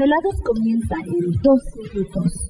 Los desvelados comienza en 2 minutos.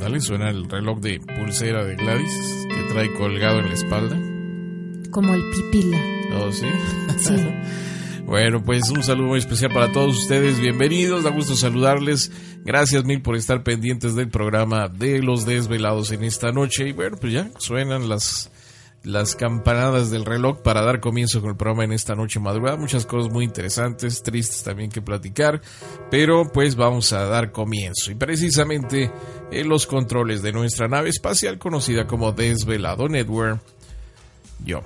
Ándale, suena el reloj de pulsera de Gladys que trae colgado en la espalda. Como el pipila. ¿Oh, sí? Sí. Bueno, pues un saludo muy especial para todos ustedes. Bienvenidos, da gusto saludarles. Gracias mil por estar pendientes del programa de los desvelados en esta noche. Y bueno, pues ya suenan las, las campanadas del reloj para dar comienzo con el programa en esta noche madrugada. Muchas cosas muy interesantes, tristes también que platicar. Pero pues vamos a dar comienzo. Y precisamente en los controles de nuestra nave espacial conocida como Desvelado Network, yo.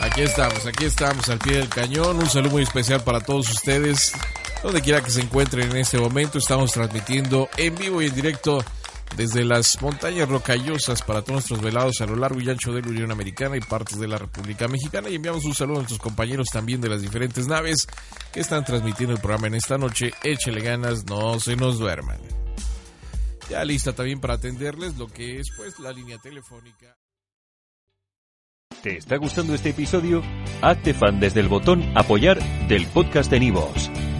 Aquí estamos, aquí estamos al pie del cañón. Un saludo muy especial para todos ustedes. Donde quiera que se encuentren en este momento, estamos transmitiendo en vivo y en directo desde las montañas rocallosas para todos nuestros velados a lo largo y ancho de la Unión Americana y partes de la República Mexicana. Y enviamos un saludo a nuestros compañeros también de las diferentes naves que están transmitiendo el programa en esta noche. Échele ganas, no se nos duerman. Ya lista también para atenderles lo que es pues la línea telefónica. ¿Te está gustando este episodio? Hazte fan desde el botón Apoyar del podcast de Nivos.